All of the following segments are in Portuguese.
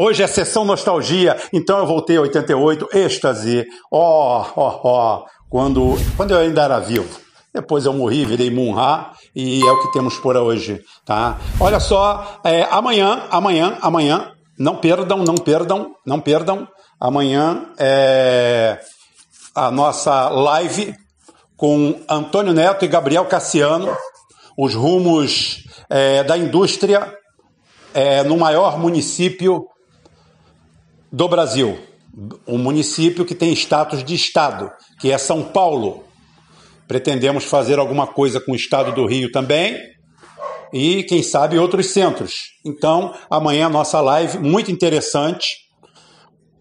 Hoje é sessão nostalgia, então eu voltei a 88, êxtase. Ó, ó, ó, quando, quando eu ainda era vivo. Depois eu morri, virei Munha e é o que temos por hoje, tá? Olha só, é, amanhã, amanhã, amanhã, não perdam, não perdam, não perdam. Amanhã é a nossa live com Antônio Neto e Gabriel Cassiano, os rumos é, da indústria é, no maior município do Brasil, um município que tem status de estado, que é São Paulo. Pretendemos fazer alguma coisa com o estado do Rio também e, quem sabe, outros centros. Então, amanhã a nossa live muito interessante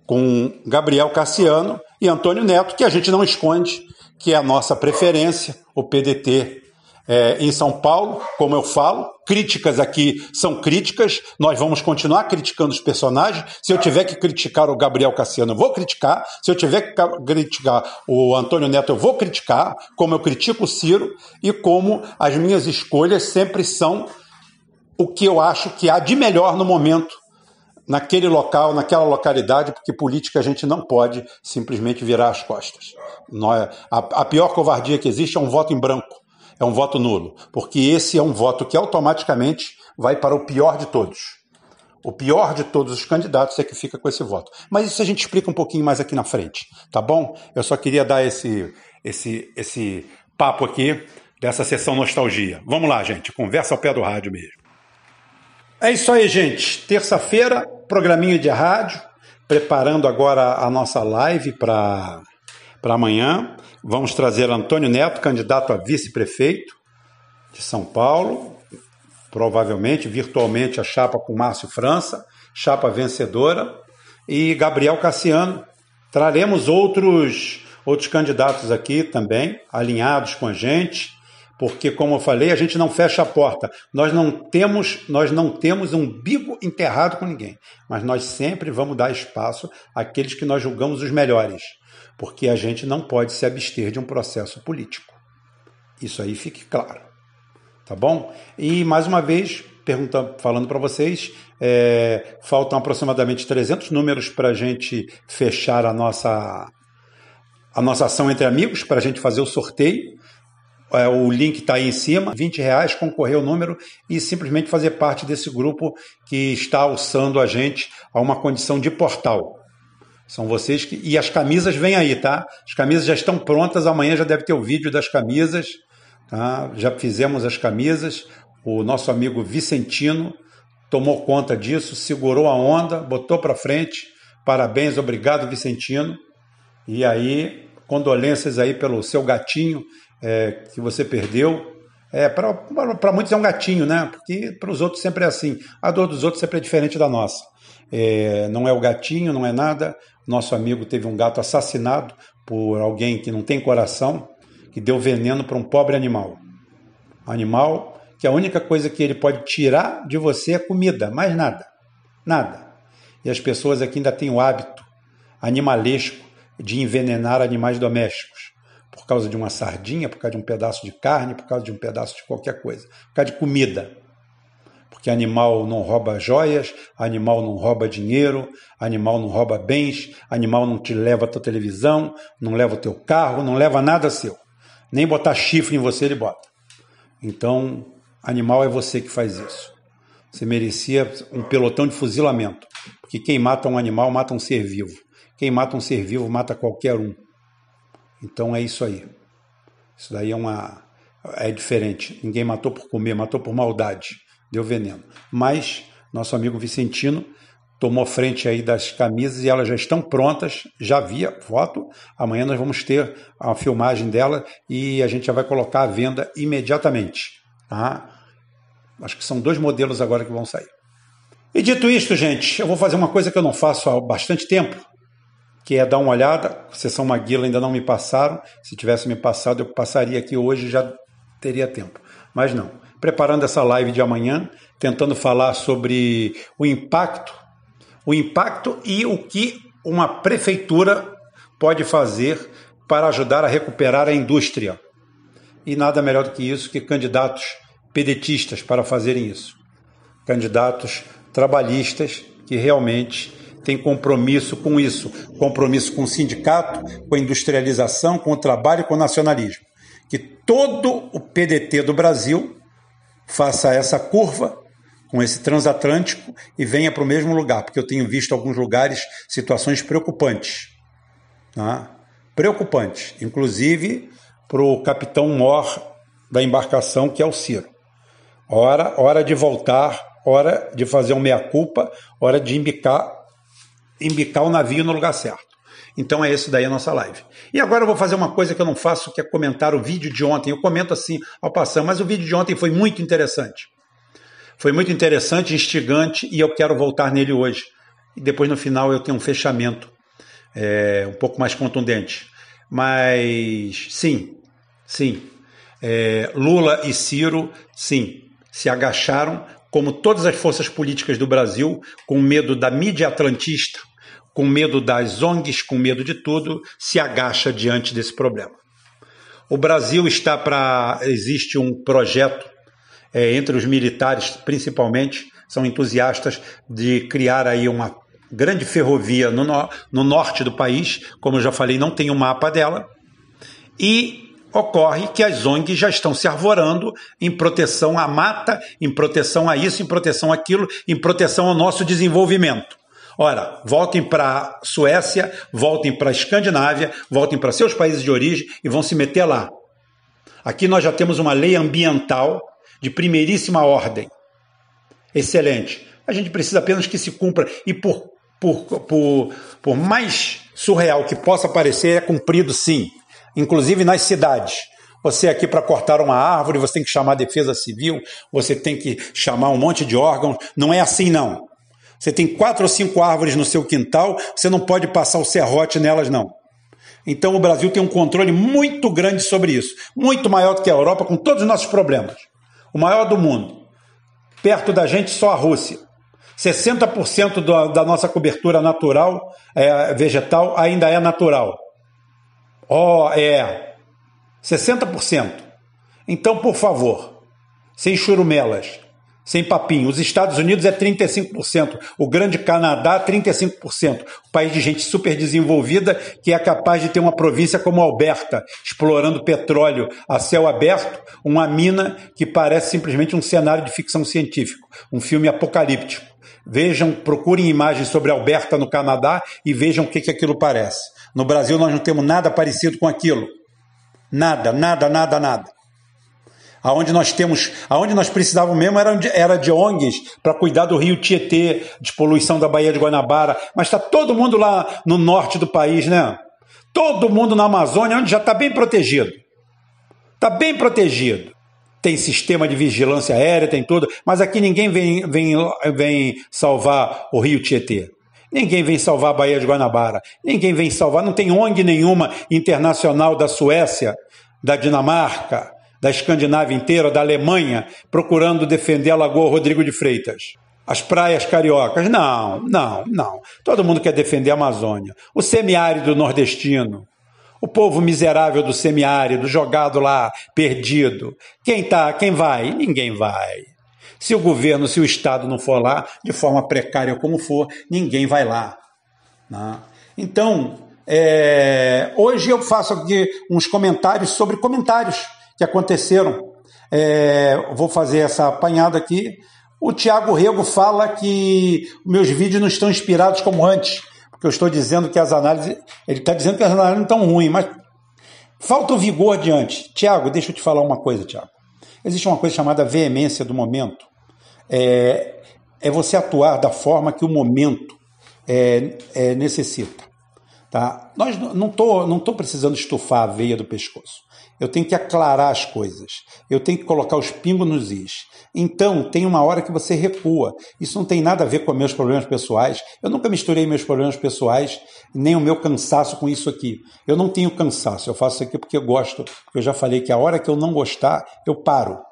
com Gabriel Cassiano e Antônio Neto, que a gente não esconde, que é a nossa preferência, o PDT é, em São Paulo, como eu falo. Críticas aqui são críticas, nós vamos continuar criticando os personagens. Se eu tiver que criticar o Gabriel Cassiano, eu vou criticar. Se eu tiver que criticar o Antônio Neto, eu vou criticar, como eu critico o Ciro e como as minhas escolhas sempre são o que eu acho que há de melhor no momento naquele local, naquela localidade, porque política a gente não pode simplesmente virar as costas. a, pior covardia que existe é um voto em branco, é um voto nulo, porque esse é um voto que automaticamente vai para o pior de todos. O pior de todos os candidatos é que fica com esse voto. Mas isso a gente explica um pouquinho mais aqui na frente, tá bom? Eu só queria dar esse, esse, esse papo aqui dessa sessão nostalgia. Vamos lá, gente, conversa ao pé do rádio mesmo. É isso aí, gente. Terça-feira, programinha de rádio, preparando agora a nossa live para amanhã. Vamos trazer Antônio Neto, candidato a vice-prefeito de São Paulo, provavelmente, virtualmente, a chapa com Márcio França, chapa vencedora, e Gabriel Cassiano. Traremos outros, outros candidatos aqui também, alinhados com a gente porque como eu falei, a gente não fecha a porta. Nós não temos, nós não temos um bigo enterrado com ninguém, mas nós sempre vamos dar espaço àqueles que nós julgamos os melhores, porque a gente não pode se abster de um processo político. Isso aí fique claro, tá bom? E mais uma vez perguntando, falando para vocês, é, faltam aproximadamente 300 números para a gente fechar a nossa a nossa ação entre amigos para a gente fazer o sorteio. É, o link está aí em cima, 20 reais, concorrer o número e simplesmente fazer parte desse grupo que está alçando a gente a uma condição de portal. São vocês que. E as camisas vêm aí, tá? As camisas já estão prontas, amanhã já deve ter o vídeo das camisas. Tá? Já fizemos as camisas. O nosso amigo Vicentino tomou conta disso, segurou a onda, botou para frente. Parabéns, obrigado, Vicentino. E aí, condolências aí pelo seu gatinho é, que você perdeu. É, para muitos é um gatinho, né? Porque para os outros sempre é assim. A dor dos outros sempre é diferente da nossa. É, não é o gatinho, não é nada. Nosso amigo teve um gato assassinado por alguém que não tem coração, que deu veneno para um pobre animal. Animal que a única coisa que ele pode tirar de você é comida, mais nada. Nada. E as pessoas aqui ainda têm o hábito animalesco de envenenar animais domésticos por causa de uma sardinha, por causa de um pedaço de carne, por causa de um pedaço de qualquer coisa, por causa de comida. Porque animal não rouba joias, animal não rouba dinheiro, animal não rouba bens, animal não te leva a tua televisão, não leva o teu carro, não leva nada seu. Nem botar chifre em você ele bota. Então, animal é você que faz isso. Você merecia um pelotão de fuzilamento. Porque quem mata um animal mata um ser vivo. Quem mata um ser vivo mata qualquer um. Então é isso aí. Isso daí é uma é diferente. Ninguém matou por comer, matou por maldade, deu veneno. Mas nosso amigo Vicentino tomou frente aí das camisas e elas já estão prontas, já via foto. Amanhã nós vamos ter a filmagem dela e a gente já vai colocar à venda imediatamente, tá? Acho que são dois modelos agora que vão sair. E dito isto, gente, eu vou fazer uma coisa que eu não faço há bastante tempo, que é dar uma olhada. Sessão Maguila ainda não me passaram. Se tivesse me passado, eu passaria aqui hoje já teria tempo. Mas não. Preparando essa live de amanhã, tentando falar sobre o impacto, o impacto e o que uma prefeitura pode fazer para ajudar a recuperar a indústria. E nada melhor do que isso que candidatos pedetistas para fazerem isso. Candidatos trabalhistas que realmente tem compromisso com isso, compromisso com o sindicato, com a industrialização, com o trabalho, com o nacionalismo. Que todo o PDT do Brasil faça essa curva com esse transatlântico e venha para o mesmo lugar, porque eu tenho visto alguns lugares situações preocupantes. Tá? Preocupantes, inclusive para o capitão mor da embarcação, que é o Ciro. Hora, hora de voltar, hora de fazer um meia-culpa, hora de embicar, embicar o navio no lugar certo. Então é isso daí a nossa live. E agora eu vou fazer uma coisa que eu não faço, que é comentar o vídeo de ontem. Eu comento assim ao passar, mas o vídeo de ontem foi muito interessante. Foi muito interessante, instigante, e eu quero voltar nele hoje. E depois no final eu tenho um fechamento é, um pouco mais contundente. Mas sim, sim. É, Lula e Ciro, sim, se agacharam, como todas as forças políticas do Brasil, com medo da mídia atlantista, com medo das ONGs, com medo de tudo, se agacha diante desse problema. O Brasil está para. Existe um projeto é, entre os militares, principalmente, são entusiastas de criar aí uma grande ferrovia no, no norte do país, como eu já falei, não tem o um mapa dela, e ocorre que as ONGs já estão se arvorando em proteção à mata, em proteção a isso, em proteção àquilo, em proteção ao nosso desenvolvimento. Ora, voltem para a Suécia, voltem para a Escandinávia, voltem para seus países de origem e vão se meter lá. Aqui nós já temos uma lei ambiental de primeiríssima ordem. Excelente. A gente precisa apenas que se cumpra. E por, por, por, por mais surreal que possa parecer, é cumprido sim inclusive nas cidades. Você aqui para cortar uma árvore, você tem que chamar a defesa civil, você tem que chamar um monte de órgãos. Não é assim, não. Você tem quatro ou cinco árvores no seu quintal, você não pode passar o serrote nelas, não. Então o Brasil tem um controle muito grande sobre isso, muito maior do que a Europa, com todos os nossos problemas. O maior do mundo. Perto da gente, só a Rússia. 60% da nossa cobertura natural, é, vegetal, ainda é natural. Ó, oh, é 60%. Então, por favor, sem churumelas, sem papinho. Os Estados Unidos é 35%, o Grande Canadá 35%, o país de gente super desenvolvida que é capaz de ter uma província como Alberta, explorando petróleo a céu aberto, uma mina que parece simplesmente um cenário de ficção científica, um filme apocalíptico. Vejam, procurem imagens sobre Alberta no Canadá e vejam o que, que aquilo parece. No Brasil nós não temos nada parecido com aquilo. Nada, nada, nada, nada. Aonde nós temos, aonde nós precisávamos mesmo era, era de ONGs para cuidar do rio Tietê, de poluição da Baía de Guanabara, mas está todo mundo lá no norte do país, né? Todo mundo na Amazônia, onde já está bem protegido. Está bem protegido. Tem sistema de vigilância aérea, tem tudo, mas aqui ninguém vem, vem, vem salvar o rio Tietê. Ninguém vem salvar a Baía de Guanabara. Ninguém vem salvar. Não tem ONG nenhuma internacional da Suécia, da Dinamarca, da Escandinávia inteira, da Alemanha, procurando defender a Lagoa Rodrigo de Freitas. As praias cariocas. Não, não, não. Todo mundo quer defender a Amazônia. O semiárido nordestino. O povo miserável do semiárido, jogado lá, perdido. Quem tá, quem vai? Ninguém vai. Se o governo, se o Estado não for lá, de forma precária como for, ninguém vai lá. Né? Então, é, hoje eu faço aqui uns comentários sobre comentários que aconteceram. É, vou fazer essa apanhada aqui. O Tiago Rego fala que meus vídeos não estão inspirados como antes, porque eu estou dizendo que as análises. Ele está dizendo que as análises não estão ruins, mas falta o vigor diante. Tiago, deixa eu te falar uma coisa, Tiago. Existe uma coisa chamada veemência do momento. É, é você atuar da forma que o momento é, é, necessita. Tá? Nós não estou não tô precisando estufar a veia do pescoço. Eu tenho que aclarar as coisas. Eu tenho que colocar os pingos nos is. Então, tem uma hora que você recua. Isso não tem nada a ver com meus problemas pessoais. Eu nunca misturei meus problemas pessoais, nem o meu cansaço com isso aqui. Eu não tenho cansaço. Eu faço isso aqui porque eu gosto. Eu já falei que a hora que eu não gostar, eu paro.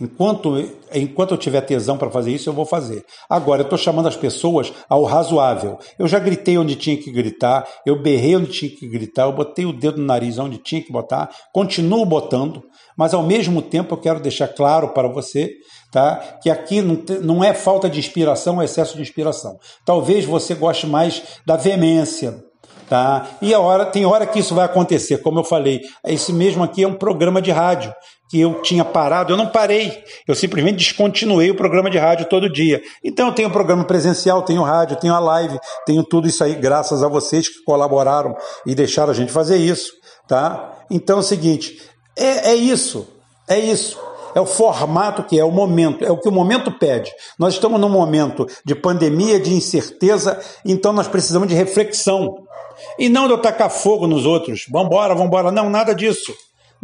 Enquanto, enquanto eu tiver tesão para fazer isso, eu vou fazer. Agora, eu estou chamando as pessoas ao razoável. Eu já gritei onde tinha que gritar, eu berrei onde tinha que gritar, eu botei o dedo no nariz onde tinha que botar, continuo botando, mas ao mesmo tempo eu quero deixar claro para você tá? Que aqui não, não é falta de inspiração, é excesso de inspiração. Talvez você goste mais da veemência, tá? E a hora tem hora que isso vai acontecer, como eu falei. Esse mesmo aqui é um programa de rádio que eu tinha parado, eu não parei, eu simplesmente descontinuei o programa de rádio todo dia. Então eu tenho programa presencial, tenho rádio, tenho a live, tenho tudo isso aí graças a vocês que colaboraram e deixaram a gente fazer isso, tá? Então é o seguinte, é, é isso, é isso é o formato que é, o momento, é o que o momento pede. Nós estamos num momento de pandemia, de incerteza, então nós precisamos de reflexão. E não de eu tacar fogo nos outros. Vambora, vambora. Não, nada disso.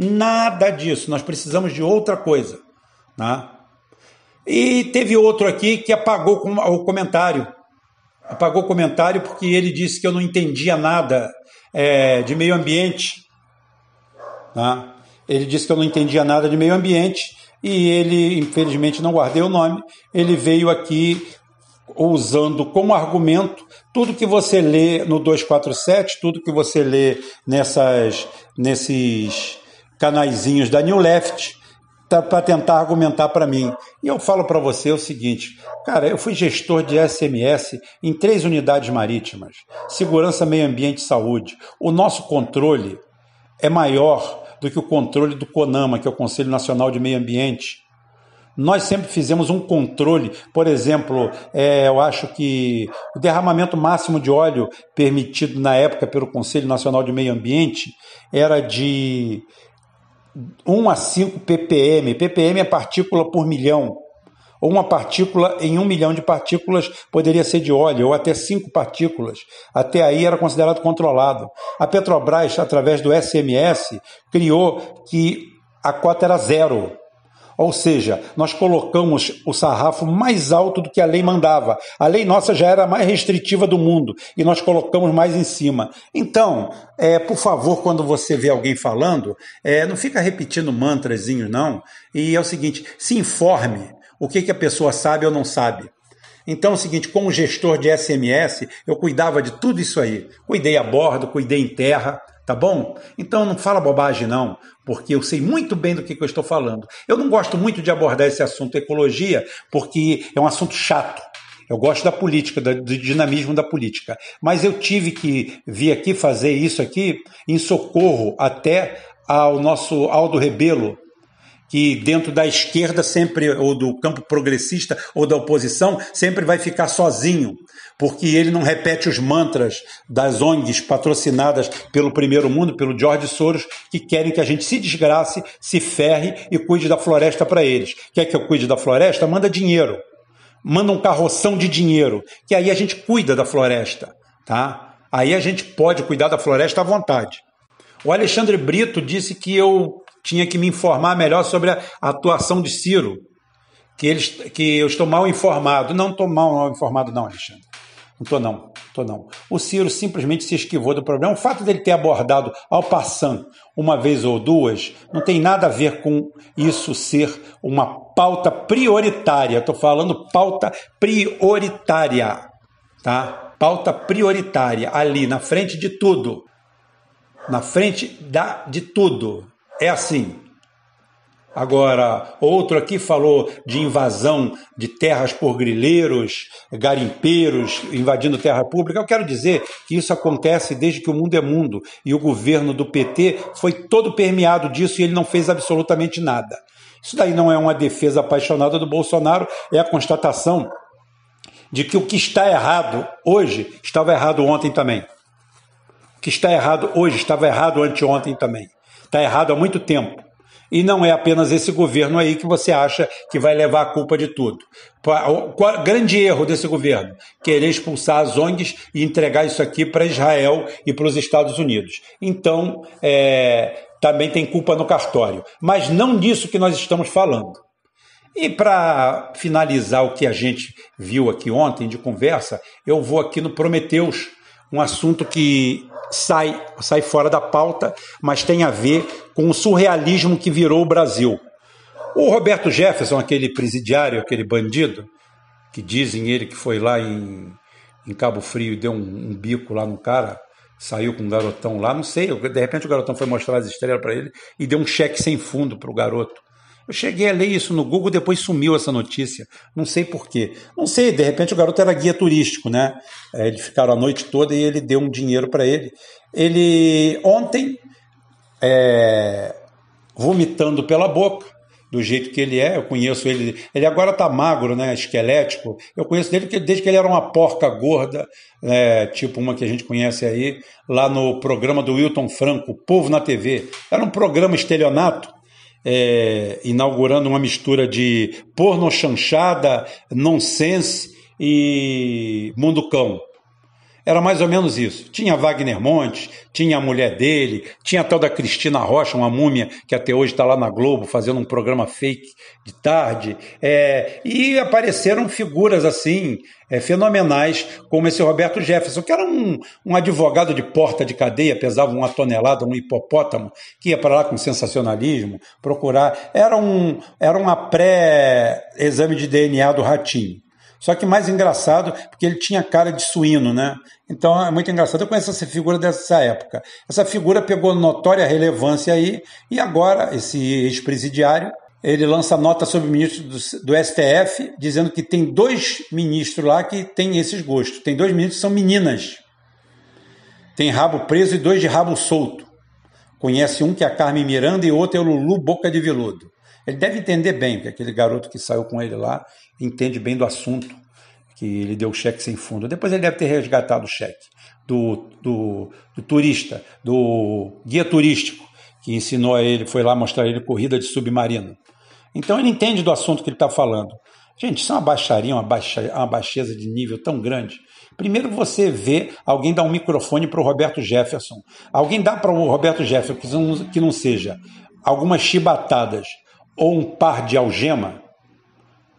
Nada disso. Nós precisamos de outra coisa. Né? E teve outro aqui que apagou o comentário. Apagou o comentário porque ele disse que eu não entendia nada é, de meio ambiente. Né? Ele disse que eu não entendia nada de meio ambiente e ele, infelizmente, não guardei o nome. Ele veio aqui usando como argumento tudo que você lê no 247, tudo que você lê nessas, nesses canaizinhos da New Left, tá, para tentar argumentar para mim. E eu falo para você o seguinte, cara, eu fui gestor de SMS em três unidades marítimas, segurança, meio ambiente e saúde. O nosso controle é maior do que o controle do CONAMA, que é o Conselho Nacional de Meio Ambiente. Nós sempre fizemos um controle, por exemplo, é, eu acho que o derramamento máximo de óleo permitido na época pelo Conselho Nacional de Meio Ambiente era de 1 a 5 ppm. ppm é partícula por milhão ou uma partícula em um milhão de partículas poderia ser de óleo, ou até cinco partículas. Até aí era considerado controlado. A Petrobras, através do SMS, criou que a cota era zero. Ou seja, nós colocamos o sarrafo mais alto do que a lei mandava. A lei nossa já era a mais restritiva do mundo e nós colocamos mais em cima. Então, é, por favor, quando você vê alguém falando, é, não fica repetindo mantrazinhos, não. E é o seguinte: se informe o que, que a pessoa sabe ou não sabe. Então é o seguinte, como gestor de SMS, eu cuidava de tudo isso aí. Cuidei a bordo, cuidei em terra, tá bom? Então não fala bobagem não, porque eu sei muito bem do que, que eu estou falando. Eu não gosto muito de abordar esse assunto ecologia, porque é um assunto chato. Eu gosto da política, do dinamismo da política. Mas eu tive que vir aqui fazer isso aqui em socorro até ao nosso Aldo Rebelo, que dentro da esquerda sempre, ou do campo progressista, ou da oposição, sempre vai ficar sozinho, porque ele não repete os mantras das ONGs patrocinadas pelo primeiro mundo, pelo George Soros, que querem que a gente se desgrace, se ferre e cuide da floresta para eles. Quer que eu cuide da floresta? Manda dinheiro. Manda um carroção de dinheiro, que aí a gente cuida da floresta, tá? Aí a gente pode cuidar da floresta à vontade. O Alexandre Brito disse que eu tinha que me informar melhor sobre a atuação de Ciro, que, eles, que eu estou mal informado. Não estou mal informado, não, Alexandre. Não estou, não. Estou, não. O Ciro simplesmente se esquivou do problema. O fato dele ter abordado ao passando uma vez ou duas não tem nada a ver com isso ser uma pauta prioritária. Estou falando pauta prioritária, tá? Pauta prioritária ali na frente de tudo, na frente da, de tudo é assim. Agora, outro aqui falou de invasão de terras por grileiros, garimpeiros invadindo terra pública. Eu quero dizer que isso acontece desde que o mundo é mundo e o governo do PT foi todo permeado disso e ele não fez absolutamente nada. Isso daí não é uma defesa apaixonada do Bolsonaro, é a constatação de que o que está errado hoje estava errado ontem também. O que está errado hoje estava errado anteontem também. Está errado há muito tempo. E não é apenas esse governo aí que você acha que vai levar a culpa de tudo. O grande erro desse governo? Querer expulsar as ONGs e entregar isso aqui para Israel e para os Estados Unidos. Então, é, também tem culpa no cartório. Mas não disso que nós estamos falando. E para finalizar o que a gente viu aqui ontem de conversa, eu vou aqui no Prometeus, um assunto que sai, sai fora da pauta, mas tem a ver com o surrealismo que virou o Brasil. O Roberto Jefferson, aquele presidiário, aquele bandido, que dizem ele que foi lá em, em Cabo Frio e deu um, um, bico lá no cara, saiu com um garotão lá, não sei, de repente o garotão foi mostrar as estrelas para ele e deu um cheque sem fundo para o garoto. Eu cheguei a ler isso no Google, depois sumiu essa notícia. Não sei porquê. Não sei, de repente o garoto era guia turístico, né? É, eles ficaram a noite toda e ele deu um dinheiro para ele. Ele, ontem, é, vomitando pela boca, do jeito que ele é, eu conheço ele. Ele agora está magro, né, esquelético. Eu conheço dele desde que ele era uma porca gorda, né, tipo uma que a gente conhece aí, lá no programa do Wilton Franco, Povo na TV. Era um programa estelionato, é, inaugurando uma mistura de porno chanchada, nonsense e mundo cão. Era mais ou menos isso. Tinha Wagner Montes, tinha a mulher dele, tinha a tal da Cristina Rocha, uma múmia que até hoje está lá na Globo fazendo um programa fake de tarde. É, e apareceram figuras assim, é, fenomenais, como esse Roberto Jefferson, que era um, um advogado de porta de cadeia, pesava uma tonelada, um hipopótamo, que ia para lá com sensacionalismo, procurar. Era, um, era uma pré-exame de DNA do Ratinho. Só que mais engraçado, porque ele tinha cara de suíno, né? Então é muito engraçado. Eu conheço essa figura dessa época. Essa figura pegou notória relevância aí, e agora esse ex-presidiário ele lança nota sobre o ministro do, do, STF, dizendo que tem dois ministros lá que têm esses gostos. Tem dois ministros que são meninas. Tem rabo preso e dois de rabo solto. Conhece um que é a Carmen Miranda e outro é o Lulu Boca de Veludo. Ele deve entender bem, porque aquele garoto que saiu com ele lá entende bem do assunto, que ele deu o cheque sem fundo. Depois ele deve ter resgatado o cheque do, do, do turista, do guia turístico, que ensinou a ele, foi lá mostrar a ele corrida de submarino. Então ele entende do assunto que ele está falando. Gente, isso é uma baixaria, uma, baixa, uma baixeza de nível tão grande. Primeiro você vê alguém dar um microfone para o Roberto Jefferson. Alguém dá para o Roberto Jefferson que não, que não seja algumas chibatadas ou um par de algema,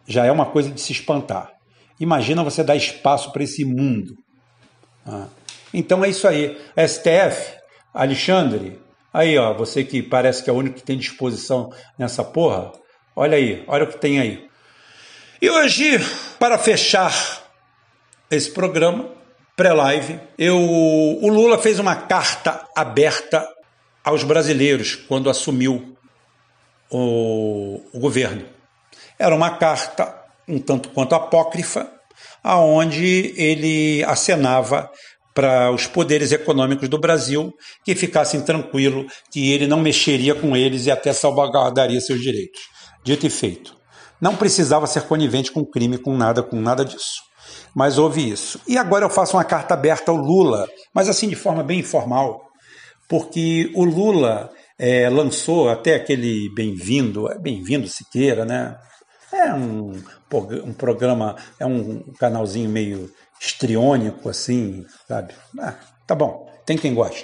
já é uma coisa de se espantar. Imagina você dar espaço para esse mundo. Ah. Então é isso aí. STF, Alexandre, aí ó, você que parece que é o único que tem disposição nessa porra, olha aí, olha o que tem aí. E hoje, para fechar esse programa, pré-live, eu, o Lula fez uma carta aberta aos brasileiros quando assumiu o, o governo. Era uma carta um tanto quanto apócrifa, aonde ele acenava para os poderes econômicos do Brasil que ficassem tranquilo que ele não mexeria com eles e até salvaguardaria seus direitos. Dito e feito. Não precisava ser conivente com crime, com nada, com nada disso. Mas houve isso. E agora eu faço uma carta aberta ao Lula, mas assim de forma bem informal, porque o Lula é, lançou até aquele Bem-vindo, é Bem-vindo Siqueira, né? É um, um programa, é um canalzinho meio estriônico, assim, sabe? Ah, tá bom, tem quem goste.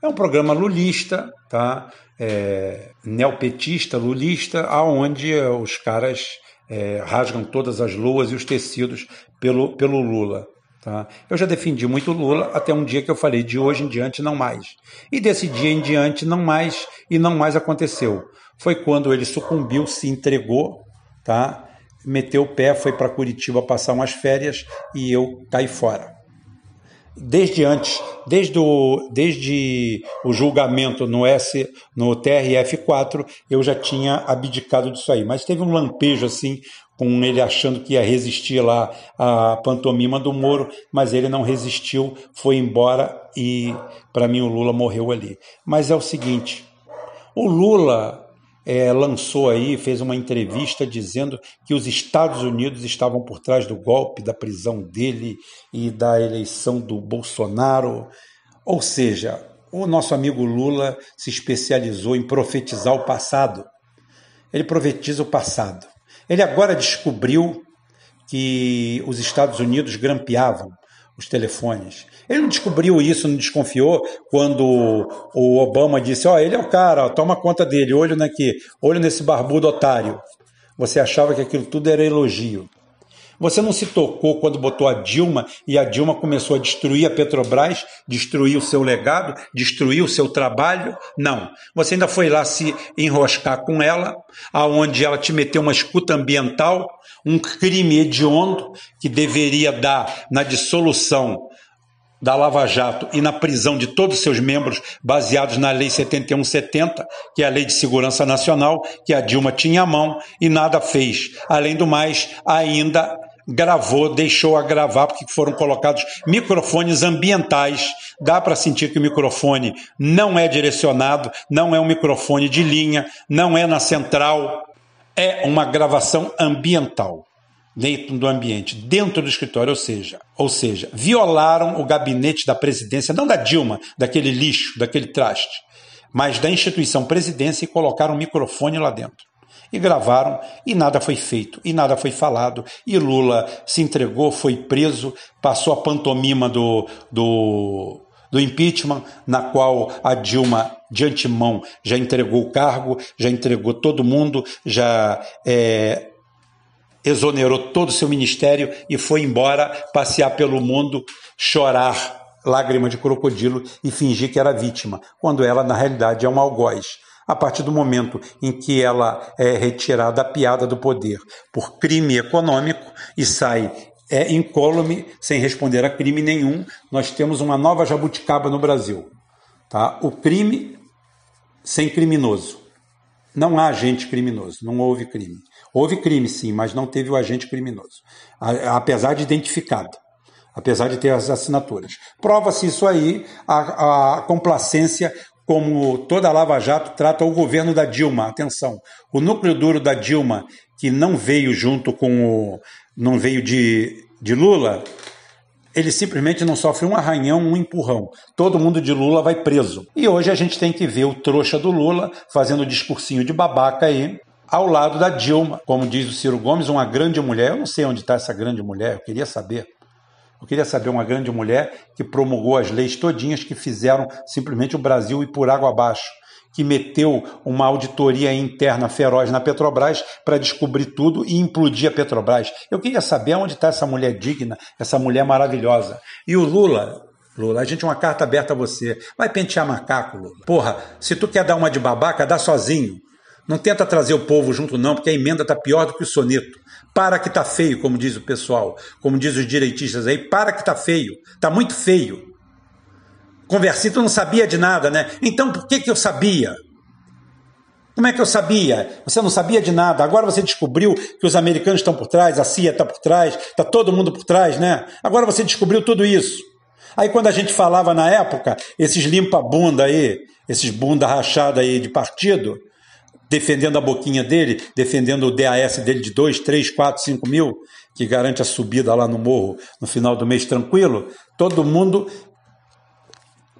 É um programa lulista, tá? É, neopetista, lulista, aonde os caras é, rasgam todas as luas e os tecidos pelo, pelo Lula. Tá? Eu já defendi muito Lula até um dia que eu falei de hoje em diante não mais. E desse dia em diante não mais e não mais aconteceu. Foi quando ele sucumbiu, se entregou, tá? meteu o pé, foi para Curitiba passar umas férias e eu caí fora. Desde antes, desde o, desde o julgamento no, S, no TRF4, eu já tinha abdicado disso aí. Mas teve um lampejo assim, com ele achando que ia resistir lá à pantomima do Moro, mas ele não resistiu, foi embora e para mim o Lula morreu ali. Mas é o seguinte, o Lula é, lançou aí, fez uma entrevista dizendo que os Estados Unidos estavam por trás do golpe, da prisão dele e da eleição do Bolsonaro. Ou seja, o nosso amigo Lula se especializou em profetizar o passado. Ele profetiza o passado. Ele agora descobriu que os Estados Unidos grampeavam os telefones. Ele não descobriu isso, não desconfiou quando o Obama disse: Ó, oh, ele é o cara, toma conta dele, olho naqui, olho nesse barbudo otário. Você achava que aquilo tudo era elogio. Você não se tocou quando botou a Dilma e a Dilma começou a destruir a Petrobras, destruir o seu legado, destruir o seu trabalho? Não. Você ainda foi lá se enroscar com ela, aonde ela te meteu uma escuta ambiental, um crime hediondo que deveria dar na dissolução da Lava Jato e na prisão de todos os seus membros, baseados na Lei 7170, que é a Lei de Segurança Nacional, que a Dilma tinha à mão e nada fez. Além do mais, ainda gravou, deixou a gravar, porque foram colocados microfones ambientais. Dá para sentir que o microfone não é direcionado, não é um microfone de linha, não é na central, é uma gravação ambiental dentro do ambiente, dentro do escritório, ou seja, ou seja, violaram o gabinete da presidência, não da Dilma, daquele lixo, daquele traste, mas da instituição presidência e colocaram um microfone lá dentro. E gravaram e nada foi feito, e nada foi falado, e Lula se entregou, foi preso, passou a pantomima do, do, do impeachment, na qual a Dilma, de antemão, já entregou o cargo, já entregou todo mundo, já é, exonerou todo o seu ministério e foi embora passear pelo mundo, chorar lágrima de crocodilo e fingir que era vítima, quando ela, na realidade, é um algoz. A partir do momento em que ela é retirada a piada do poder por crime econômico e sai é incólume, sem responder a crime nenhum, nós temos uma nova jabuticaba no Brasil. Tá? O crime sem criminoso. Não há agente criminoso, não houve crime. Houve crime, sim, mas não teve o agente criminoso, apesar de identificado, apesar de ter as assinaturas. Prova-se isso aí a, a complacência como toda a Lava Jato trata o governo da Dilma. Atenção, o núcleo duro da Dilma, que não veio junto com o. não veio de, de Lula, ele simplesmente não sofre um arranhão, um empurrão. Todo mundo de Lula vai preso. E hoje a gente tem que ver o trouxa do Lula fazendo discursinho de babaca aí, ao lado da Dilma. Como diz o Ciro Gomes, uma grande mulher. Eu não sei onde está essa grande mulher, eu queria saber. Eu queria saber uma grande mulher que promulgou as leis todinhas que fizeram simplesmente o Brasil ir por água abaixo, que meteu uma auditoria interna feroz na Petrobras para descobrir tudo e implodir a Petrobras. Eu queria saber onde está essa mulher digna, essa mulher maravilhosa. E o Lula, Lula, a gente uma carta aberta a você. Vai pentear macaco, Lula. Porra, se tu quer dar uma de babaca, dá sozinho. Não tenta trazer o povo junto, não, porque a emenda está pior do que o soneto. Para que tá feio, como diz o pessoal, como diz os direitistas aí, para que tá feio. Tá muito feio. Conversito não sabia de nada, né? Então por que, que eu sabia? Como é que eu sabia? Você não sabia de nada. Agora você descobriu que os americanos estão por trás, a CIA está por trás, está todo mundo por trás, né? Agora você descobriu tudo isso. Aí quando a gente falava na época, esses limpa-bunda aí, esses bunda rachada aí de partido, defendendo a boquinha dele, defendendo o DAS dele de 2, 3, 4, 5 mil, que garante a subida lá no morro no final do mês tranquilo, todo mundo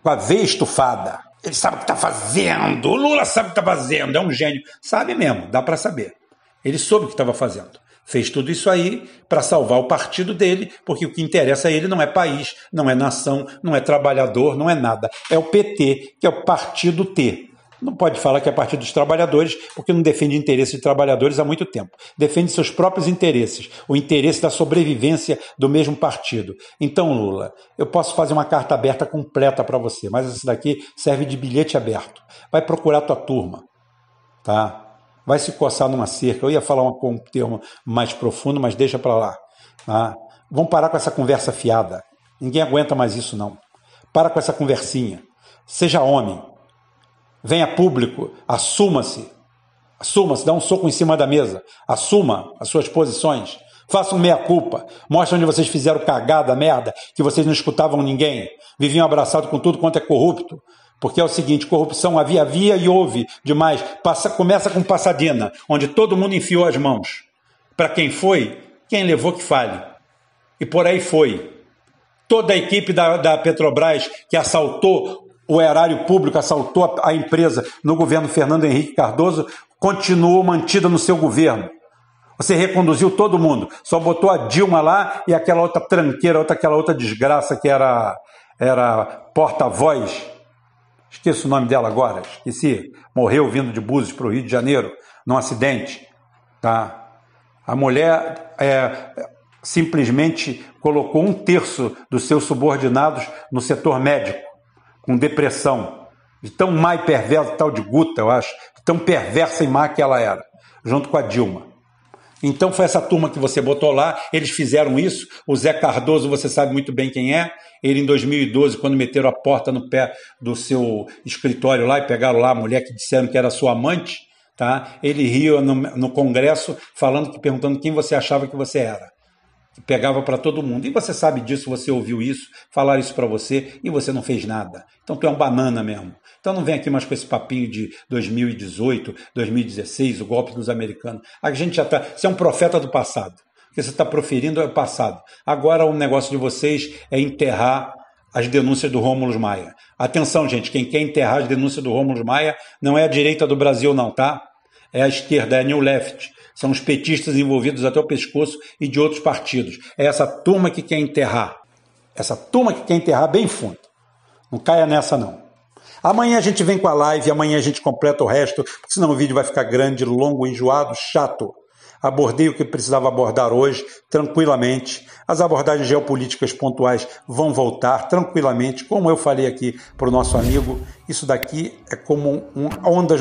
com a veia estufada. Ele sabe o que está fazendo, o Lula sabe o que está fazendo, é um gênio. Sabe mesmo, dá para saber. Ele soube o que estava fazendo. Fez tudo isso aí para salvar o partido dele, porque o que interessa a ele não é país, não é nação, não é trabalhador, não é nada. É o PT, que é o partido T. Não pode falar que é partido dos trabalhadores, porque não defende interesses de trabalhadores há muito tempo. Defende seus próprios interesses, o interesse da sobrevivência do mesmo partido. Então, Lula, eu posso fazer uma carta aberta completa para você, mas essa daqui serve de bilhete aberto. Vai procurar tua turma, tá? Vai se coçar numa cerca. Eu ia falar um termo mais profundo, mas deixa para lá. Tá? Vamos parar com essa conversa fiada. Ninguém aguenta mais isso, não. Para com essa conversinha. Seja homem venha público, assuma-se, assuma-se, dá um soco em cima da mesa, assuma as suas posições, faça um meia-culpa, mostre onde vocês fizeram cagada, merda, que vocês não escutavam ninguém, viviam abraçados com tudo quanto é corrupto. Porque é o seguinte, corrupção havia, havia e houve demais. Passa, começa com Passadina, onde todo mundo enfiou as mãos. Para quem foi, quem levou que fale. E por aí foi. Toda a equipe da, da Petrobras que assaltou o erário público assaltou a empresa no governo Fernando Henrique Cardoso, continuou mantida no seu governo. Você reconduziu todo mundo, só botou a Dilma lá e aquela outra tranqueira, outra, aquela outra desgraça que era, era porta-voz. Esqueço o nome dela agora, esqueci. Morreu vindo de Búzios para o Rio de Janeiro, num acidente. Tá? A mulher é, simplesmente colocou um terço dos seus subordinados no setor médico com depressão, de tão má e perversa, tal de Guta, eu acho, tão perversa e má que ela era, junto com a Dilma. Então foi essa turma que você botou lá, eles fizeram isso. O Zé Cardoso, você sabe muito bem quem é. Ele em 2012, quando meteram a porta no pé do seu escritório lá e pegaram lá a mulher que disseram que era sua amante, tá? Ele riu no, no Congresso falando, perguntando quem você achava que você era pegava para todo mundo. E você sabe disso, você ouviu isso, falaram isso para você e você não fez nada. Então tu é um banana mesmo. Então não vem aqui mais com esse papinho de 2018, 2016, o golpe dos americanos. A gente já está. Você é um profeta do passado. O que você está proferindo é o passado. Agora o negócio de vocês é enterrar as denúncias do Rômulo Maia. Atenção, gente, quem quer enterrar as denúncias do Rômulo Maia não é a direita do Brasil, não, tá? É a esquerda, é a New Left. São os petistas envolvidos até o pescoço e de outros partidos. É essa turma que quer enterrar. Essa turma que quer enterrar bem fundo. Não caia nessa, não. Amanhã a gente vem com a live, amanhã a gente completa o resto, senão o vídeo vai ficar grande, longo, enjoado, chato. Abordei o que precisava abordar hoje, tranquilamente. As abordagens geopolíticas pontuais vão voltar tranquilamente. Como eu falei aqui para o nosso amigo, isso daqui é como um, ondas no